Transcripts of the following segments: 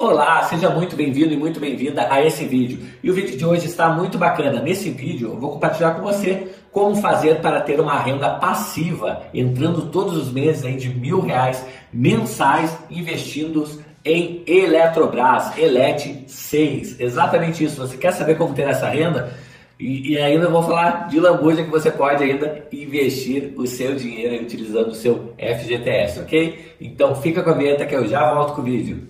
Olá, seja muito bem-vindo e muito bem-vinda a esse vídeo. E o vídeo de hoje está muito bacana. Nesse vídeo eu vou compartilhar com você como fazer para ter uma renda passiva, entrando todos os meses aí de mil reais mensais investindo em Eletrobras, Elet 6. Exatamente isso. Você quer saber como ter essa renda? E, e, ainda vou falar de lambuja que você pode ainda investir o seu dinheiro utilizando o seu FGTS, ok? Então fica com a vinheta que eu já volto com o vídeo.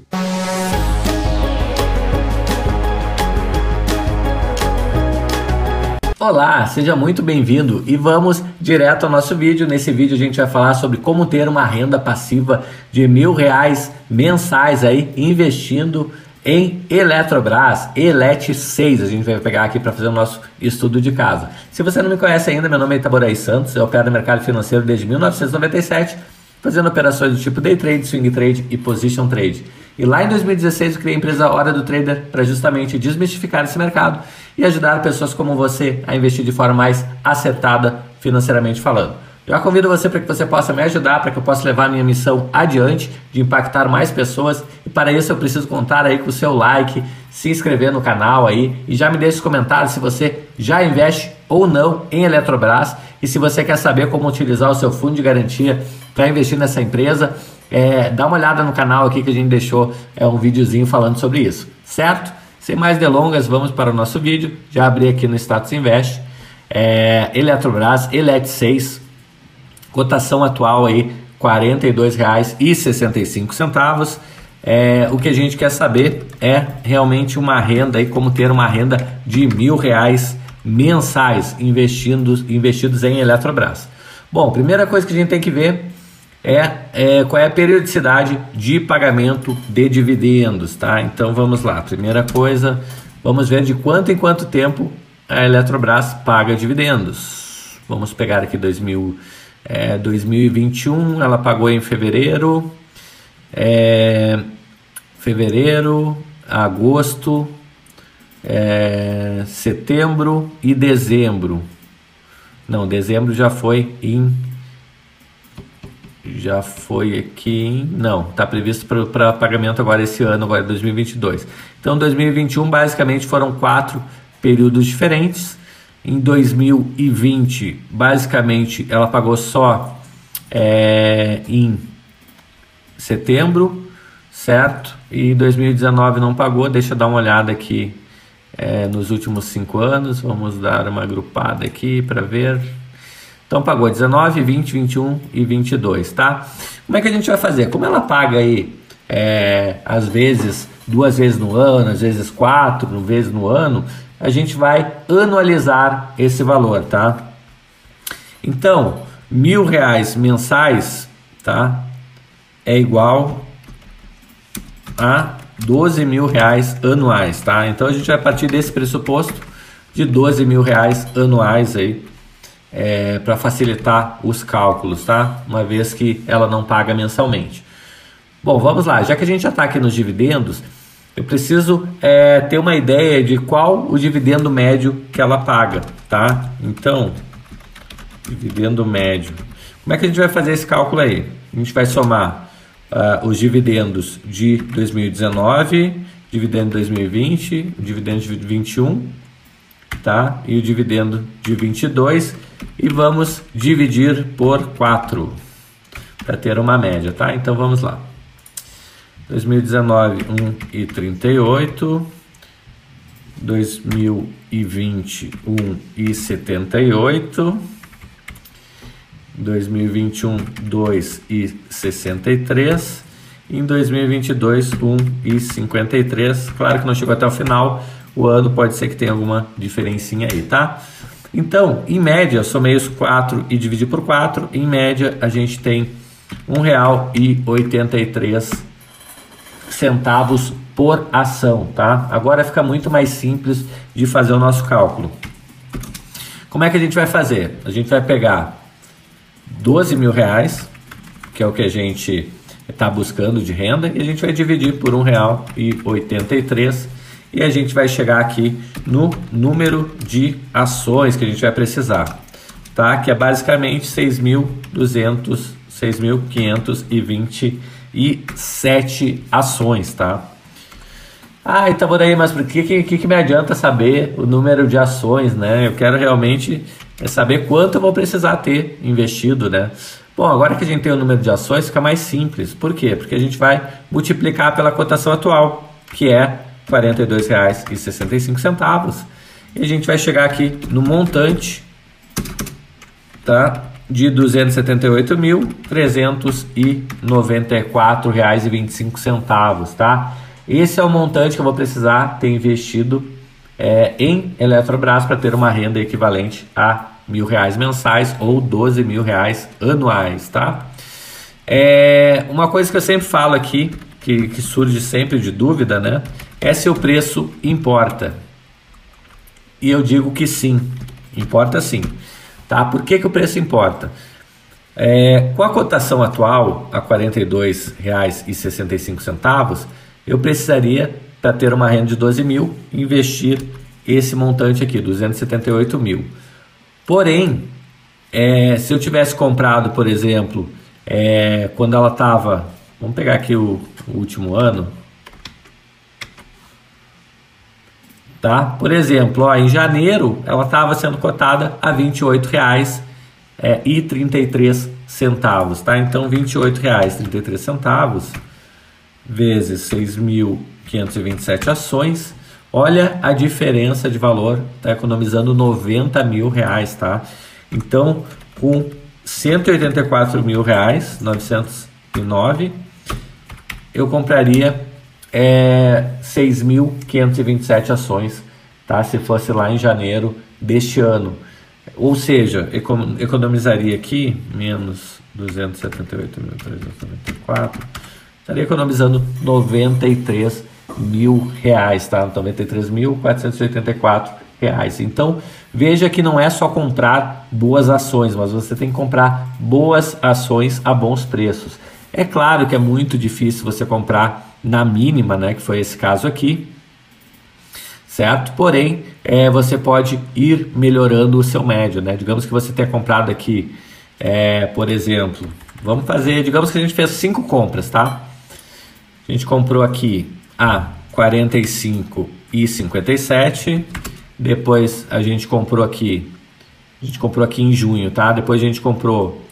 Olá, seja muito bem-vindo e vamos direto ao nosso vídeo. Nesse vídeo a gente vai falar sobre como ter uma renda passiva de mil reais mensais aí investindo em Eletrobras, Elet 6. A gente vai pegar aqui para fazer o nosso estudo de casa. Se você não me conhece ainda, meu nome é Itaboraí Santos, eu opero no mercado financeiro desde 1997, fazendo operações do tipo day trade, swing trade e position trade. E lá em 2016 eu criei a empresa Hora do Trader para justamente desmistificar esse mercado e ajudar pessoas como você a investir de forma mais acertada financeiramente falando. Eu convido você para que você possa me ajudar, para que eu possa levar minha missão adiante, de impactar mais pessoas. E para isso eu preciso contar aí com o seu like, se inscrever no canal aí e já me deixe os comentários se você já investe ou não em Eletrobras e se você quer saber como utilizar o seu fundo de garantia para investir nessa empresa, é, dá uma olhada no canal aqui que a gente deixou é, um videozinho falando sobre isso, certo? Sem mais delongas, vamos para o nosso vídeo. Já abri aqui no Status Invest. É, Eletrobras, Elet 6, cotação atual aí R$ 42,65. É, o que a gente quer saber é realmente uma renda e como ter uma renda de mil reais mensais investindo, investidos em Eletrobras. Bom, primeira coisa que a gente tem que ver é, é, qual é a periodicidade de pagamento de dividendos, tá? Então vamos lá. Primeira coisa, vamos ver de quanto em quanto tempo a Eletrobras paga dividendos. Vamos pegar aqui 2000, é, 2021, ela pagou em fevereiro, é, fevereiro, agosto, é, setembro e dezembro. Não, dezembro já foi em já foi aqui em, não, está previsto para pagamento agora esse ano, agora 2022. Então 2021 basicamente foram quatro períodos diferentes. Em 2020 basicamente ela pagou só é, em setembro, certo? E 2019 não pagou. Deixa eu dar uma olhada aqui é, nos últimos cinco anos. Vamos dar uma agrupada aqui para ver. Então pagou 19, 20, 21 e 22, tá? Como é que a gente vai fazer? Como ela paga aí, é, às vezes, duas vezes no ano, às vezes quatro vezes no ano, a gente vai anualizar esse valor, tá? Então, mil reais mensais, tá? É igual a 12 mil reais anuais, tá? Então a gente vai partir desse pressuposto de 12 mil reais anuais aí é, para facilitar os cálculos, tá? Uma vez que ela não paga mensalmente. Bom, vamos lá. Já que a gente já está aqui nos dividendos, eu preciso é, ter uma ideia de qual o dividendo médio que ela paga, tá? Então, dividendo médio. Como é que a gente vai fazer esse cálculo aí? A gente vai somar uh, os dividendos de 2019, dividendo de 2020, dividendo de 2021, tá? E o dividendo de 22 e vamos dividir por 4 para ter uma média, tá? Então vamos lá. 2019, 1,38. 2020, 1,78. 2021, 2,63. Em 2022, 1,53. Claro que não chegou até o final. O ano pode ser que tenha alguma diferencinha aí, tá? Então, em média, somei os 4 e dividi por 4, em média a gente tem R$ 1,83 centavos por ação, tá? Agora fica muito mais simples de fazer o nosso cálculo. Como é que a gente vai fazer? A gente vai pegar 12 mil reais, que é o que a gente está buscando de renda, e a gente vai dividir por R$ 1,83 e a gente vai chegar aqui no número de ações que a gente vai precisar, tá? Que é basicamente 6.200, 6.527 ações, tá? Ah, então por aí, mas por que, que, que me adianta saber o número de ações, né? Eu quero realmente saber quanto eu vou precisar ter investido, né? Bom, agora que a gente tem o número de ações, fica mais simples. Por quê? Porque a gente vai multiplicar pela cotação atual, que é R$ 42,65. E a gente vai chegar aqui no montante tá? De R$ 278.394,25, tá? Esse é o montante que eu vou precisar ter investido é, em Eletrobras para ter uma renda equivalente a mil reais mensais ou 12 mil reais anuais, tá? É, uma coisa que eu sempre falo aqui, que, que surge sempre de dúvida, né? É se o preço importa. E eu digo que sim, importa sim. Tá? Por que, que o preço importa? É, com a cotação atual, a R$ 42,65, eu precisaria, para ter uma renda de 12 mil, investir esse montante aqui, 278 mil. Porém, é, se eu tivesse comprado, por exemplo, é, quando ela estava, vamos pegar aqui o, o, último ano, tá? Por exemplo, ó, em janeiro ela estava sendo cotada a R$ 28,33 é, 33 centavos, tá? Então, R$ 28,33 vezes 6.527 ações. Olha a diferença de valor, tá economizando 90 mil reais, tá? Então, com 184 mil reais, 909, eu compraria é, 6.527 ações, tá? Se fosse lá em janeiro deste ano. Ou seja, economizaria aqui menos 278.394 estaria economizando 93 mil reais, tá? 93.484 reais. Então veja que não é só comprar boas ações, mas você tem que comprar boas ações a bons preços. É claro que é muito difícil você comprar na mínima, né? Que foi esse caso aqui, certo? Porém, é, você pode ir melhorando o seu médio, né? Digamos que você tenha comprado aqui, é, por exemplo, vamos fazer, digamos que a gente fez cinco compras, tá? A gente comprou aqui a 45 e 57. Depois a gente comprou aqui, a gente comprou aqui em junho, tá? Depois a gente comprou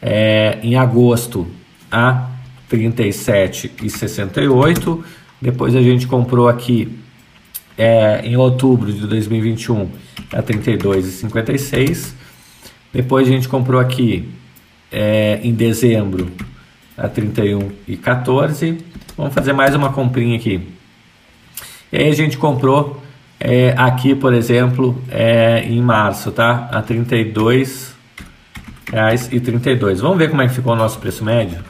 é, em agosto a 37 e 68. Depois a gente comprou aqui é, em outubro de 2021 a 32 e 56. Depois a gente comprou aqui é, em dezembro a 31 e 14 Vamos fazer mais uma comprinha aqui. E aí a gente comprou é, aqui, por exemplo, é, em março, tá? A 32 reais e 32. Vamos ver como é que ficou o nosso preço médio.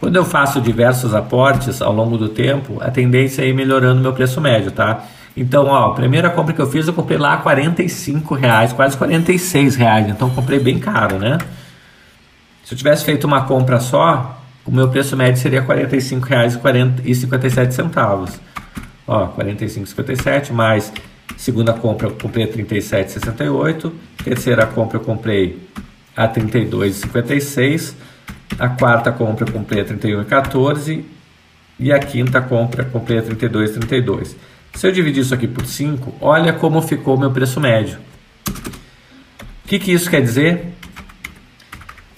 Quando eu faço diversos aportes ao longo do tempo, a tendência é ir melhorando meu preço médio, tá? Então, ó, a primeira compra que eu fiz, eu comprei lá 45 reais, quase 46 reais. Então, comprei bem caro, né? Se eu tivesse feito uma compra só, o meu preço médio seria R$ 45,57. Ó, R$ 45,57 mais segunda compra eu comprei a R$ 37,68, terceira compra eu comprei a R$ 32,56, a quarta compra comprei a R$ 31,14 e a quinta compra comprei a R$ 32,32. Se eu dividir isso aqui por 5, olha como ficou meu preço médio. O que, que isso quer dizer?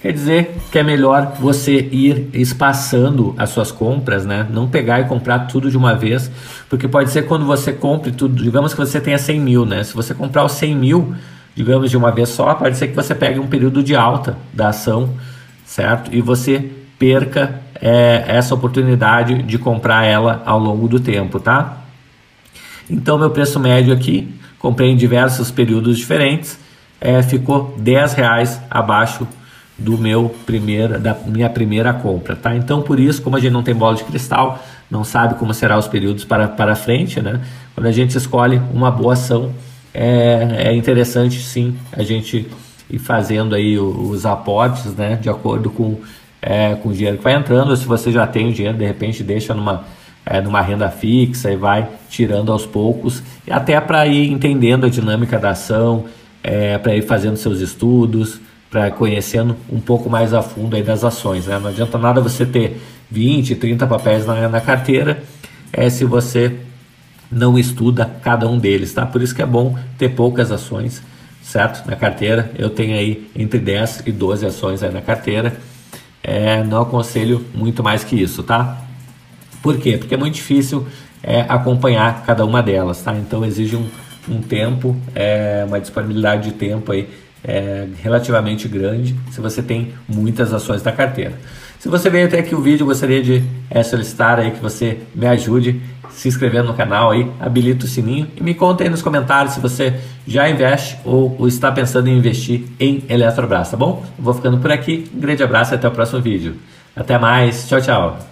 Quer dizer que é melhor você ir espaçando as suas compras, né? Não pegar e comprar tudo de uma vez, porque pode ser quando você compre tudo, digamos que você tenha 100 mil, né? Se você comprar os 100 mil, digamos de uma vez só, pode ser que você pegue um período de alta da ação, certo? E você perca é, essa oportunidade de comprar ela ao longo do tempo, tá? Então, meu preço médio aqui, comprei em diversos períodos diferentes, é, ficou 10 reais abaixo do meu primeira, da minha primeira compra, tá? Então, por isso, como a gente não tem bola de cristal, não sabe como serão os períodos para, para frente, né? Quando a gente escolhe uma boa ação, é, é interessante sim a gente ir fazendo aí os aportes, né? De acordo com, é, com o dinheiro que vai entrando, se você já tem o dinheiro, de repente deixa numa, é, numa renda fixa e vai tirando aos poucos, e até para ir entendendo a dinâmica da ação, é, para ir fazendo seus estudos, para conhecendo um pouco mais a fundo aí das ações. Né? Não adianta nada você ter 20, 30 papéis na, na carteira, é se você não estuda cada um deles, tá? Por isso que é bom ter poucas ações, certo? Na carteira, eu tenho aí entre 10 e 12 ações aí na carteira. É, não aconselho muito mais que isso, tá? Por quê? Porque é muito difícil é, acompanhar cada uma delas, tá? Então exige um, um tempo, é, uma disponibilidade de tempo aí é, relativamente grande se você tem muitas ações da carteira. Se você veio até aqui o vídeo, gostaria de é, solicitar aí que você me ajude se inscrevendo no canal aí, habilita o sininho e me conta aí nos comentários se você já investe ou, ou está pensando em investir em Eletrobras, tá bom? vou ficando por aqui, um grande abraço e até o próximo vídeo. Até mais, tchau, tchau.